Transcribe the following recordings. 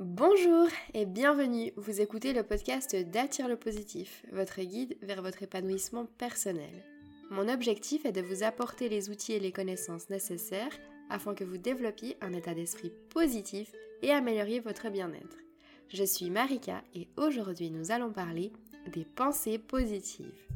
Bonjour et bienvenue, vous écoutez le podcast d'Attire le positif, votre guide vers votre épanouissement personnel. Mon objectif est de vous apporter les outils et les connaissances nécessaires afin que vous développiez un état d'esprit positif et amélioriez votre bien-être. Je suis Marika et aujourd'hui nous allons parler des pensées positives.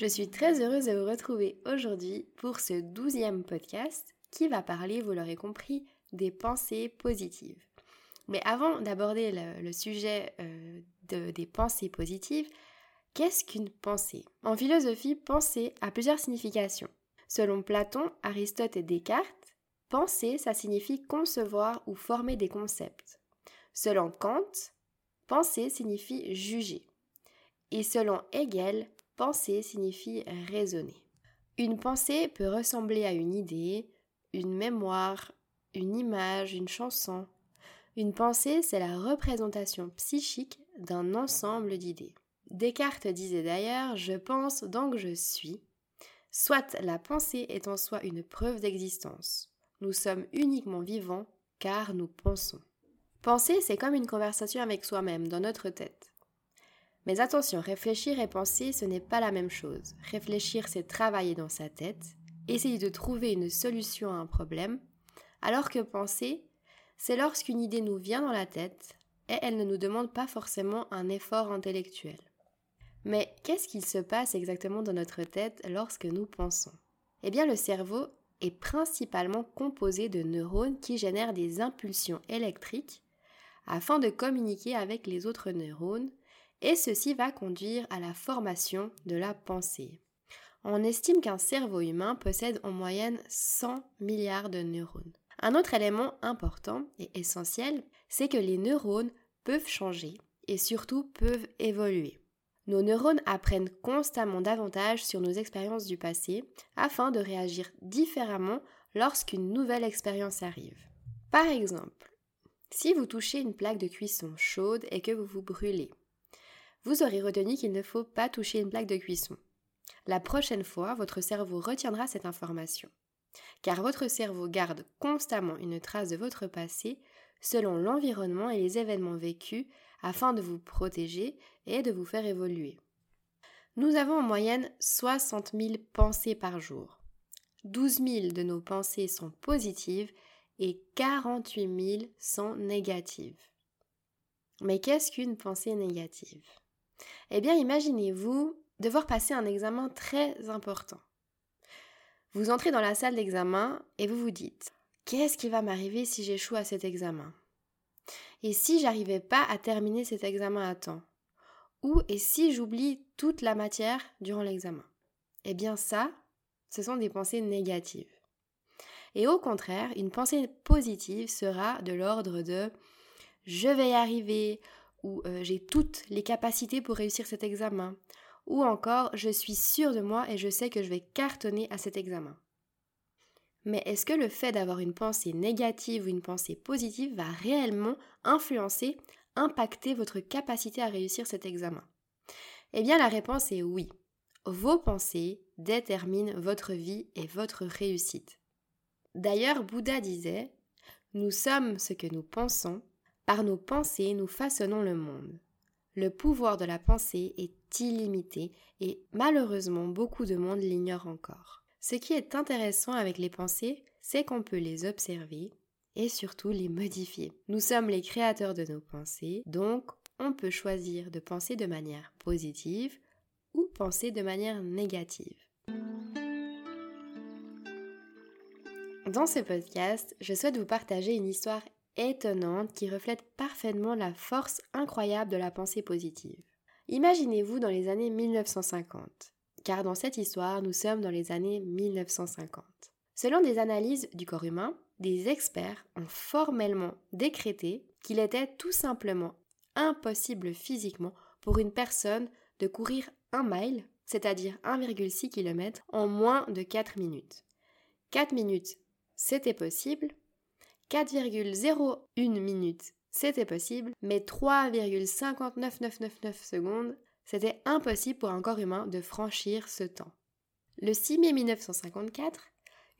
Je suis très heureuse de vous retrouver aujourd'hui pour ce douzième podcast qui va parler, vous l'aurez compris, des pensées positives. Mais avant d'aborder le, sujet euh, des pensées positives, qu'est-ce qu'une pensée? En philosophie, penser a plusieurs significations. Selon Platon, Aristote et Descartes, penser, ça signifie concevoir ou former des concepts. Selon Kant, penser signifie juger. Et selon Hegel, Penser signifie raisonner. Une pensée peut ressembler à une idée, une mémoire, une image, une chanson. Une pensée, c'est la représentation psychique d'un ensemble d'idées. Descartes disait d'ailleurs Je pense donc je suis. Soit la pensée est en soi une preuve d'existence. Nous sommes uniquement vivants car nous pensons. Penser, c'est comme une conversation avec soi-même dans notre tête. Mais attention, réfléchir et penser, ce n'est pas la même chose. Réfléchir, c'est travailler dans sa tête, essayer de trouver une solution à un problème, alors que penser, c'est lorsqu'une idée nous vient dans la tête et elle ne nous demande pas forcément un effort intellectuel. Mais qu'est-ce qu'il se passe exactement dans notre tête lorsque nous pensons? Eh bien, le cerveau est principalement composé de neurones qui génèrent des impulsions électriques afin de communiquer avec les autres neurones et ceci va conduire à la formation de la pensée. On estime qu'un cerveau humain possède en moyenne 100 milliards de neurones. Un autre élément important et essentiel, c'est que les neurones peuvent changer et surtout peuvent évoluer. Nos neurones apprennent constamment davantage sur nos expériences du passé afin de réagir différemment lorsqu'une nouvelle expérience arrive. Par exemple, si vous touchez une plaque de cuisson chaude et que vous vous brûlez, vous aurez retenu qu'il ne faut pas toucher une plaque de cuisson. La prochaine fois, votre cerveau retiendra cette information. Car votre cerveau garde constamment une trace de votre passé selon l'environnement et les événements vécus afin de vous protéger et de vous faire évoluer. Nous avons en moyenne 60 000 pensées par jour. 12 000 de nos pensées sont positives et 48 000 sont négatives. Mais qu'est-ce qu'une pensée négative? Eh bien, imaginez-vous devoir passer un examen très important. Vous entrez dans la salle d'examen et vous vous dites Qu'est-ce qui va m'arriver si j'échoue à cet examen? Et si j'arrivais pas à terminer cet examen à temps? Ou et si j'oublie toute la matière durant l'examen? Eh bien ça, ce sont des pensées négatives. Et au contraire, une pensée positive sera de l'ordre de je vais y arriver, ou euh, j'ai toutes les capacités pour réussir cet examen, ou encore je suis sûre de moi et je sais que je vais cartonner à cet examen. Mais est-ce que le fait d'avoir une pensée négative ou une pensée positive va réellement influencer, impacter votre capacité à réussir cet examen? Eh bien la réponse est oui. Vos pensées déterminent votre vie et votre réussite. D'ailleurs, Bouddha disait Nous sommes ce que nous pensons par nos pensées, nous façonnons le monde. Le pouvoir de la pensée est illimité et malheureusement beaucoup de monde l'ignore encore. Ce qui est intéressant avec les pensées, c'est qu'on peut les observer et surtout les modifier. Nous sommes les créateurs de nos pensées, donc on peut choisir de penser de manière positive ou penser de manière négative. Dans ce podcast, je souhaite vous partager une histoire étonnante qui reflète parfaitement la force incroyable de la pensée positive. Imaginez-vous dans les années 1950, car dans cette histoire, nous sommes dans les années 1950. Selon des analyses du corps humain, des experts ont formellement décrété qu'il était tout simplement impossible physiquement pour une personne de courir un mile, c'est-à-dire 1,6 km, en moins de 4 minutes. 4 minutes, c'était possible, 4,01 minutes, c'était possible, mais 3,59999 secondes, c'était impossible pour un corps humain de franchir ce temps. Le 6 mai 1954,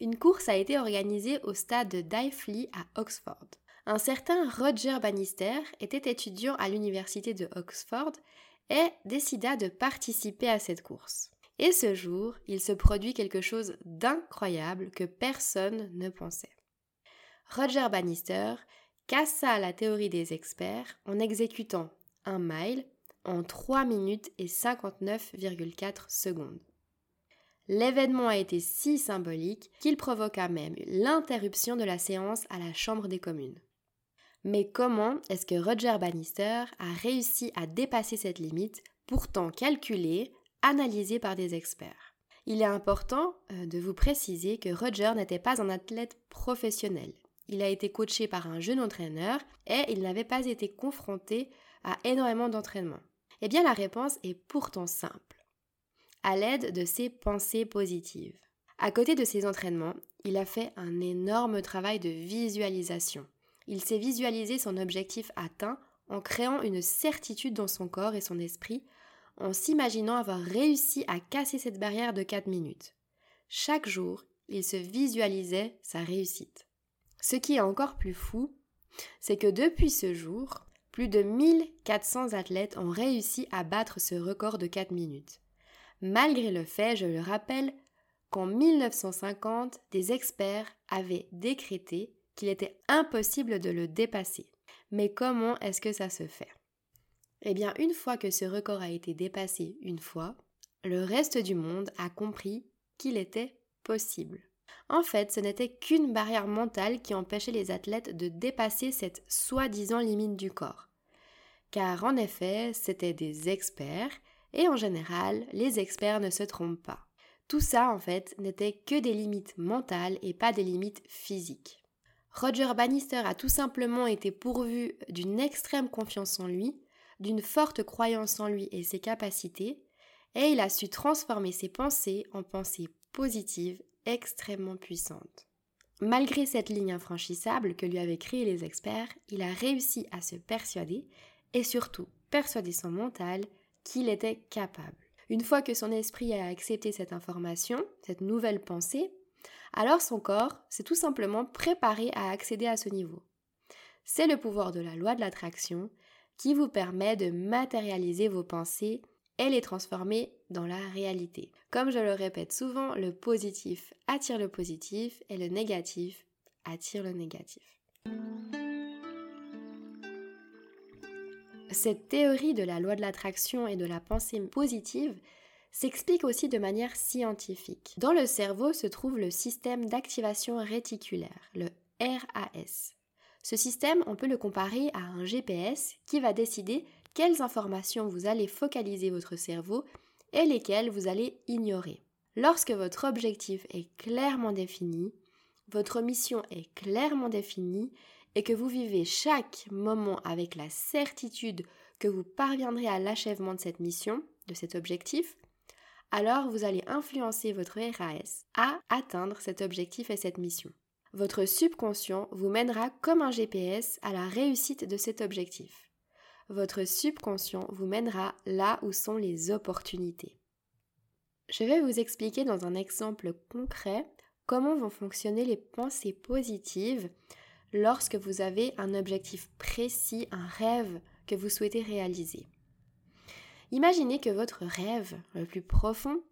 une course a été organisée au stade de Dyfley à Oxford. Un certain Roger Bannister était étudiant à l'université de Oxford et décida de participer à cette course. Et ce jour, il se produit quelque chose d'incroyable que personne ne pensait. Roger Bannister cassa la théorie des experts en exécutant un mile en 3 minutes et 59,4 secondes. L'événement a été si symbolique qu'il provoqua même l'interruption de la séance à la Chambre des communes. Mais comment est-ce que Roger Bannister a réussi à dépasser cette limite, pourtant calculée, analysée par des experts? Il est important euh, de vous préciser que Roger n'était pas un athlète professionnel. Il a été coaché par un jeune entraîneur et il n'avait pas été confronté à énormément d'entraînement. Eh bien la réponse est pourtant simple à l'aide de ses pensées positives. À côté de ses entraînements, il a fait un énorme travail de visualisation. Il s'est visualisé son objectif atteint en créant une certitude dans son corps et son esprit, en s'imaginant avoir réussi à casser cette barrière de 4 minutes. Chaque jour, il se visualisait sa réussite. Ce qui est encore plus fou, c'est que depuis ce jour, plus de 1400 athlètes ont réussi à battre ce record de 4 minutes malgré le fait, je le rappelle, qu'en 1950, des experts avaient décrété qu'il était impossible de le dépasser. Mais comment est-ce que ça se fait? Eh bien, une fois que ce record a été dépassé une fois, le reste du monde a compris qu'il était possible. En fait, ce n'était qu'une barrière mentale qui empêchait les athlètes de dépasser cette soi-disant limite du corps. Car en effet, c'étaient des experts et en général, les experts ne se trompent pas. Tout ça, en fait, n'était que des limites mentales et pas des limites physiques. Roger Bannister a tout simplement été pourvu d'une extrême confiance en lui, d'une forte croyance en lui et ses capacités, et il a su transformer ses pensées en pensées positives extrêmement puissantes. Malgré cette ligne infranchissable que lui avaient créée les experts, il a réussi à se persuader, et surtout persuader son mental, qu'il était capable. Une fois que son esprit a accepté cette information, cette nouvelle pensée, alors son corps s'est tout simplement préparé à accéder à ce niveau. C'est le pouvoir de la loi de l'attraction qui vous permet de matérialiser vos pensées et les transformer dans la réalité. Comme je le répète souvent, le positif attire le positif et le négatif attire le négatif. Cette théorie de la loi de l'attraction et de la pensée positive s'explique aussi de manière scientifique. Dans le cerveau se trouve le système d'activation réticulaire, le RAS. Ce système, on peut le comparer à un GPS qui va décider quelles informations vous allez focaliser votre cerveau et lesquelles vous allez ignorer. Lorsque votre objectif est clairement défini, votre mission est clairement définie et que vous vivez chaque moment avec la certitude que vous parviendrez à l'achèvement de cette mission, de cet objectif, alors vous allez influencer votre RAS à atteindre cet objectif et cette mission. Votre subconscient vous mènera comme un GPS à la réussite de cet objectif. Votre subconscient vous mènera là où sont les opportunités. Je vais vous expliquer dans un exemple concret comment vont fonctionner les pensées positives lorsque vous avez un objectif précis, un rêve que vous souhaitez réaliser. Imaginez que votre rêve le plus profond,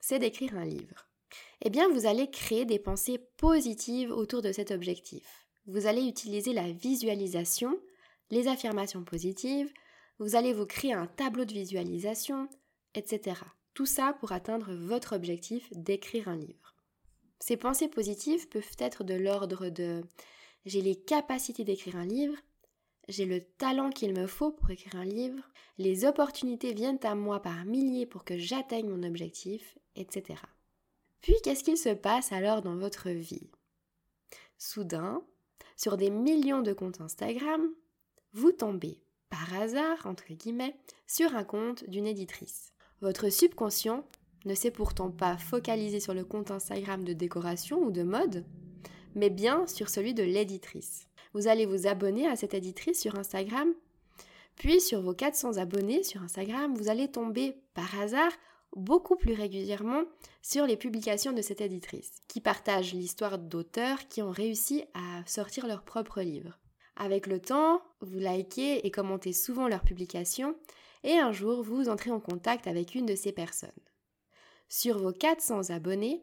c'est d'écrire un livre. Eh bien, vous allez créer des pensées positives autour de cet objectif. Vous allez utiliser la visualisation, les affirmations positives, vous allez vous créer un tableau de visualisation, etc. Tout ça pour atteindre votre objectif d'écrire un livre. Ces pensées positives peuvent être de l'ordre de j'ai les capacités d'écrire un livre, j'ai le talent qu'il me faut pour écrire un livre, les opportunités viennent à moi par milliers pour que j'atteigne mon objectif, etc. Puis qu'est-ce qu'il se passe alors dans votre vie? Soudain, sur des millions de comptes Instagram, vous tombez, par hasard, entre guillemets, sur un compte d'une éditrice. Votre subconscient ne s'est pourtant pas focalisé sur le compte Instagram de décoration ou de mode, mais bien sur celui de l'éditrice. Vous allez vous abonner à cette éditrice sur Instagram. Puis sur vos 400 abonnés sur Instagram, vous allez tomber par hasard beaucoup plus régulièrement sur les publications de cette éditrice, qui partage l'histoire d'auteurs qui ont réussi à sortir leur propre livre. Avec le temps, vous likez et commentez souvent leurs publications, et un jour vous entrez en contact avec une de ces personnes. Sur vos 400 abonnés,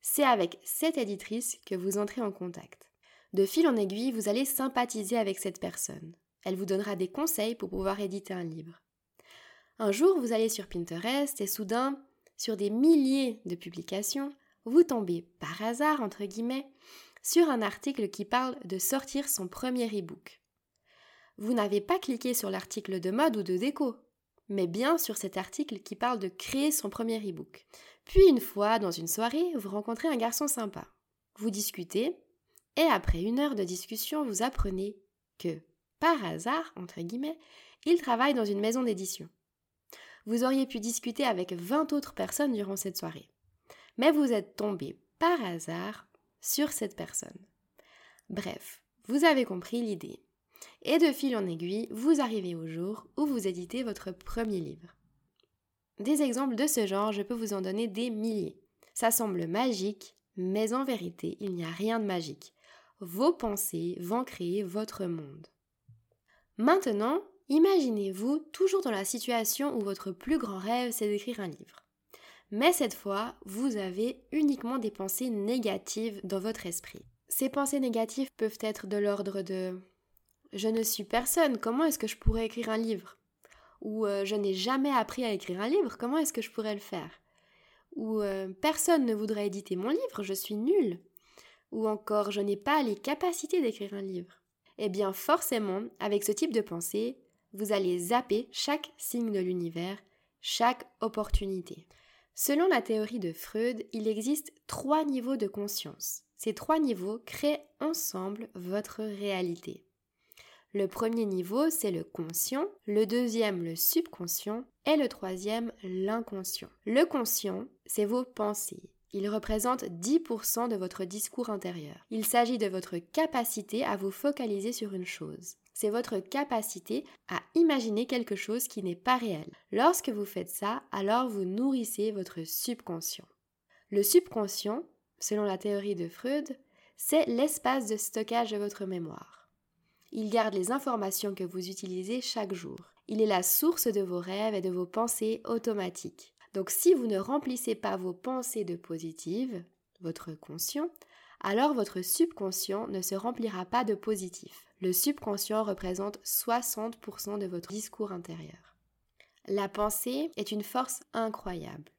c'est avec cette éditrice que vous entrez en contact. De fil en aiguille, vous allez sympathiser avec cette personne. Elle vous donnera des conseils pour pouvoir éditer un livre. Un jour, vous allez sur Pinterest et soudain, sur des milliers de publications, vous tombez par hasard, entre guillemets, sur un article qui parle de sortir son premier e-book. Vous n'avez pas cliqué sur l'article de mode ou de déco, mais bien sur cet article qui parle de créer son premier e-book. Puis une fois, dans une soirée, vous rencontrez un garçon sympa. Vous discutez, et après une heure de discussion, vous apprenez que, par hasard, entre guillemets, il travaille dans une maison d'édition vous auriez pu discuter avec 20 autres personnes durant cette soirée. Mais vous êtes tombé par hasard sur cette personne. Bref, vous avez compris l'idée. Et de fil en aiguille, vous arrivez au jour où vous éditez votre premier livre. Des exemples de ce genre, je peux vous en donner des milliers. Ça semble magique, mais en vérité, il n'y a rien de magique. Vos pensées vont créer votre monde. Maintenant, Imaginez-vous toujours dans la situation où votre plus grand rêve c'est d'écrire un livre. Mais cette fois, vous avez uniquement des pensées négatives dans votre esprit. Ces pensées négatives peuvent être de l'ordre de Je ne suis personne, comment est-ce que je pourrais écrire un livre? Ou euh, Je n'ai jamais appris à écrire un livre, comment est-ce que je pourrais le faire? Ou euh, Personne ne voudrait éditer mon livre, je suis nulle Ou encore Je n'ai pas les capacités d'écrire un livre. Eh bien forcément, avec ce type de pensée, vous allez zapper chaque signe de l'univers, chaque opportunité. Selon la théorie de Freud, il existe trois niveaux de conscience. Ces trois niveaux créent ensemble votre réalité. Le premier niveau, c'est le conscient, le deuxième, le subconscient, et le troisième, l'inconscient. Le conscient, c'est vos pensées. Il représente 10% de votre discours intérieur. Il s'agit de votre capacité à vous focaliser sur une chose c'est votre capacité à imaginer quelque chose qui n'est pas réel. Lorsque vous faites ça, alors vous nourrissez votre subconscient. Le subconscient, selon la théorie de Freud, c'est l'espace de stockage de votre mémoire. Il garde les informations que vous utilisez chaque jour. Il est la source de vos rêves et de vos pensées automatiques. Donc si vous ne remplissez pas vos pensées de positives, votre conscient, alors votre subconscient ne se remplira pas de positif le subconscient représente 60% de votre discours intérieur. La pensée est une force incroyable.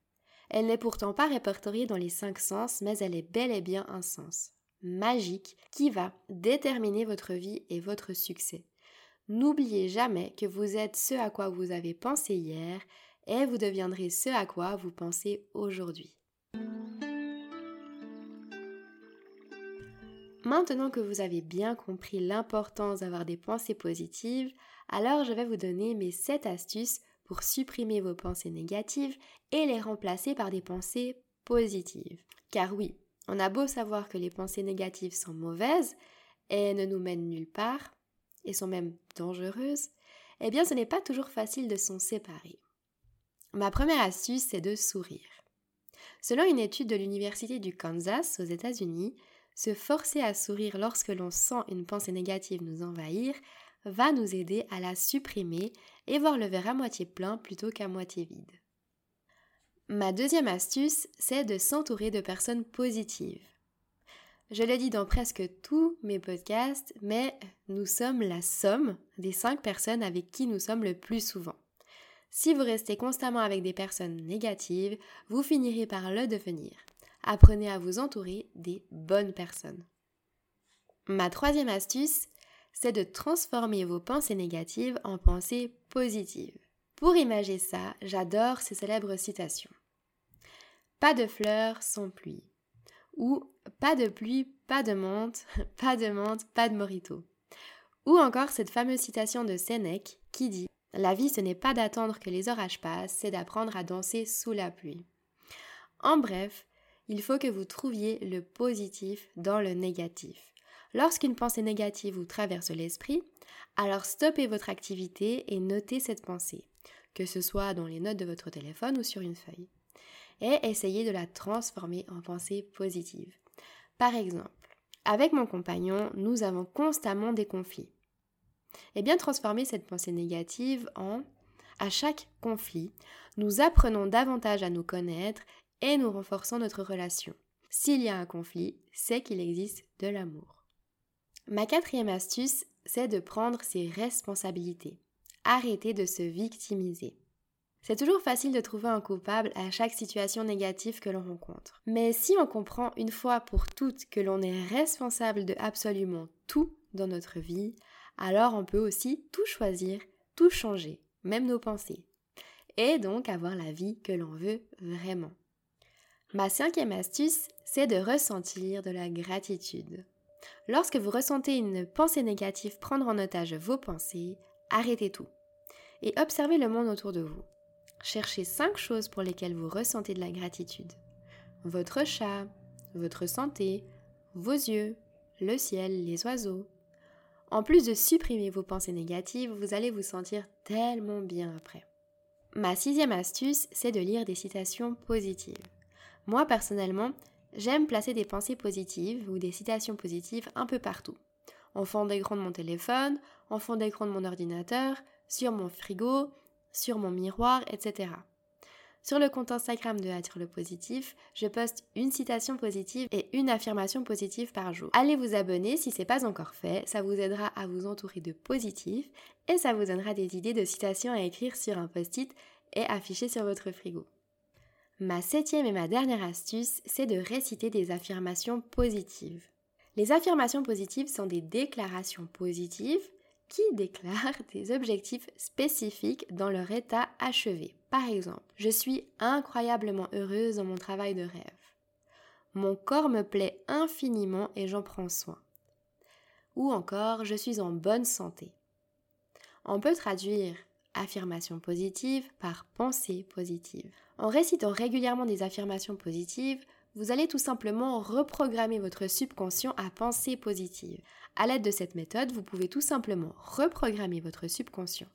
Elle n'est pourtant pas répertoriée dans les cinq sens, mais elle est bel et bien un sens magique qui va déterminer votre vie et votre succès. N'oubliez jamais que vous êtes ce à quoi vous avez pensé hier et vous deviendrez ce à quoi vous pensez aujourd'hui. Maintenant que vous avez bien compris l'importance d'avoir des pensées positives, alors je vais vous donner mes 7 astuces pour supprimer vos pensées négatives et les remplacer par des pensées positives. Car oui, on a beau savoir que les pensées négatives sont mauvaises et ne nous mènent nulle part, et sont même dangereuses, eh bien ce n'est pas toujours facile de s'en séparer. Ma première astuce, c'est de sourire. Selon une étude de l'Université du Kansas aux États-Unis, se forcer à sourire lorsque l'on sent une pensée négative nous envahir va nous aider à la supprimer et voir le verre à moitié plein plutôt qu'à moitié vide. Ma deuxième astuce, c'est de s'entourer de personnes positives. Je le dis dans presque tous mes podcasts, mais nous sommes la somme des cinq personnes avec qui nous sommes le plus souvent. Si vous restez constamment avec des personnes négatives, vous finirez par le devenir apprenez à vous entourer des bonnes personnes. Ma troisième astuce, c'est de transformer vos pensées négatives en pensées positives. Pour imager ça, j'adore ces célèbres citations. Pas de fleurs sans pluie. Ou pas de pluie, pas de menthe, pas de menthe, pas de morito. Ou encore cette fameuse citation de Sénèque qui dit La vie ce n'est pas d'attendre que les orages passent, c'est d'apprendre à danser sous la pluie. En bref, il faut que vous trouviez le positif dans le négatif. Lorsqu'une pensée négative vous traverse l'esprit, alors stoppez votre activité et notez cette pensée, que ce soit dans les notes de votre téléphone ou sur une feuille, et essayez de la transformer en pensée positive. Par exemple, avec mon compagnon, nous avons constamment des conflits. Et bien transformer cette pensée négative en à chaque conflit, nous apprenons davantage à nous connaître et nous renforçons notre relation. S'il y a un conflit, c'est qu'il existe de l'amour. Ma quatrième astuce, c'est de prendre ses responsabilités. Arrêtez de se victimiser. C'est toujours facile de trouver un coupable à chaque situation négative que l'on rencontre. Mais si on comprend une fois pour toutes que l'on est responsable de absolument tout dans notre vie, alors on peut aussi tout choisir, tout changer, même nos pensées. Et donc avoir la vie que l'on veut vraiment. Ma cinquième astuce, c'est de ressentir de la gratitude. Lorsque vous ressentez une pensée négative prendre en otage vos pensées, arrêtez tout et observez le monde autour de vous. Cherchez cinq choses pour lesquelles vous ressentez de la gratitude. Votre chat, votre santé, vos yeux, le ciel, les oiseaux. En plus de supprimer vos pensées négatives, vous allez vous sentir tellement bien après. Ma sixième astuce, c'est de lire des citations positives. Moi personnellement, j'aime placer des pensées positives ou des citations positives un peu partout. En fond d'écran de mon téléphone, en fond d'écran de mon ordinateur, sur mon frigo, sur mon miroir, etc. Sur le compte Instagram de Attire le Positif, je poste une citation positive et une affirmation positive par jour. Allez vous abonner si ce n'est pas encore fait, ça vous aidera à vous entourer de positifs et ça vous donnera des idées de citations à écrire sur un post-it et afficher sur votre frigo. Ma septième et ma dernière astuce, c'est de réciter des affirmations positives. Les affirmations positives sont des déclarations positives qui déclarent des objectifs spécifiques dans leur état achevé. Par exemple, je suis incroyablement heureuse dans mon travail de rêve. Mon corps me plaît infiniment et j'en prends soin. Ou encore, je suis en bonne santé. On peut traduire affirmation positive par pensée positive. En récitant régulièrement des affirmations positives, vous allez tout simplement reprogrammer votre subconscient à penser positive. À l'aide de cette méthode, vous pouvez tout simplement reprogrammer votre subconscient.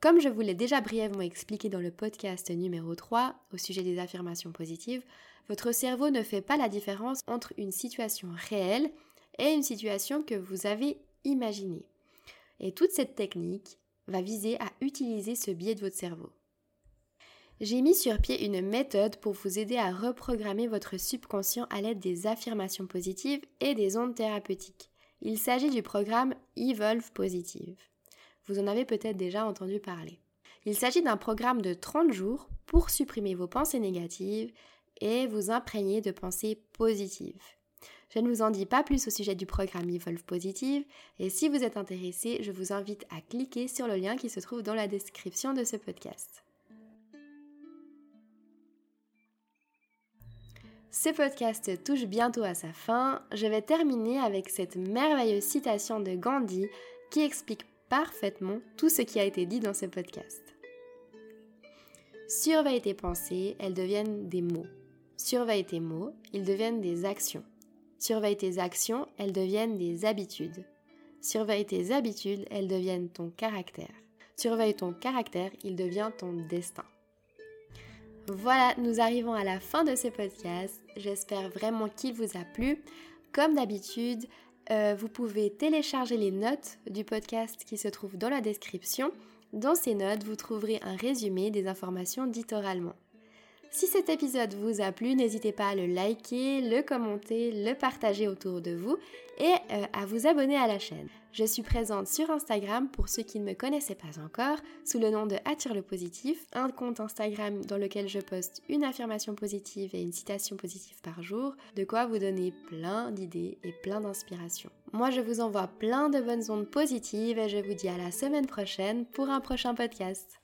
Comme je vous l'ai déjà brièvement expliqué dans le podcast numéro 3 au sujet des affirmations positives, votre cerveau ne fait pas la différence entre une situation réelle et une situation que vous avez imaginée. Et toute cette technique va viser à utiliser ce biais de votre cerveau. J'ai mis sur pied une méthode pour vous aider à reprogrammer votre subconscient à l'aide des affirmations positives et des ondes thérapeutiques. Il s'agit du programme Evolve Positive. Vous en avez peut-être déjà entendu parler. Il s'agit d'un programme de 30 jours pour supprimer vos pensées négatives et vous imprégner de pensées positives. Je ne vous en dis pas plus au sujet du programme Evolve Positive et si vous êtes intéressé, je vous invite à cliquer sur le lien qui se trouve dans la description de ce podcast. Ce podcast touche bientôt à sa fin. Je vais terminer avec cette merveilleuse citation de Gandhi qui explique parfaitement tout ce qui a été dit dans ce podcast. Surveille tes pensées, elles deviennent des mots. Surveille tes mots, ils deviennent des actions. Surveille tes actions, elles deviennent des habitudes. Surveille tes habitudes, elles deviennent ton caractère. Surveille ton caractère, il devient ton destin. Voilà, nous arrivons à la fin de ce podcast. J'espère vraiment qu'il vous a plu. Comme d'habitude, euh, vous pouvez télécharger les notes du podcast qui se trouvent dans la description. Dans ces notes, vous trouverez un résumé des informations dites oralement. Si cet épisode vous a plu, n'hésitez pas à le liker, le commenter, le partager autour de vous et euh, à vous abonner à la chaîne. Je suis présente sur Instagram pour ceux qui ne me connaissaient pas encore sous le nom de Attire le positif, un compte Instagram dans lequel je poste une affirmation positive et une citation positive par jour, de quoi vous donner plein d'idées et plein d'inspiration. Moi je vous envoie plein de bonnes ondes positives et je vous dis à la semaine prochaine pour un prochain podcast.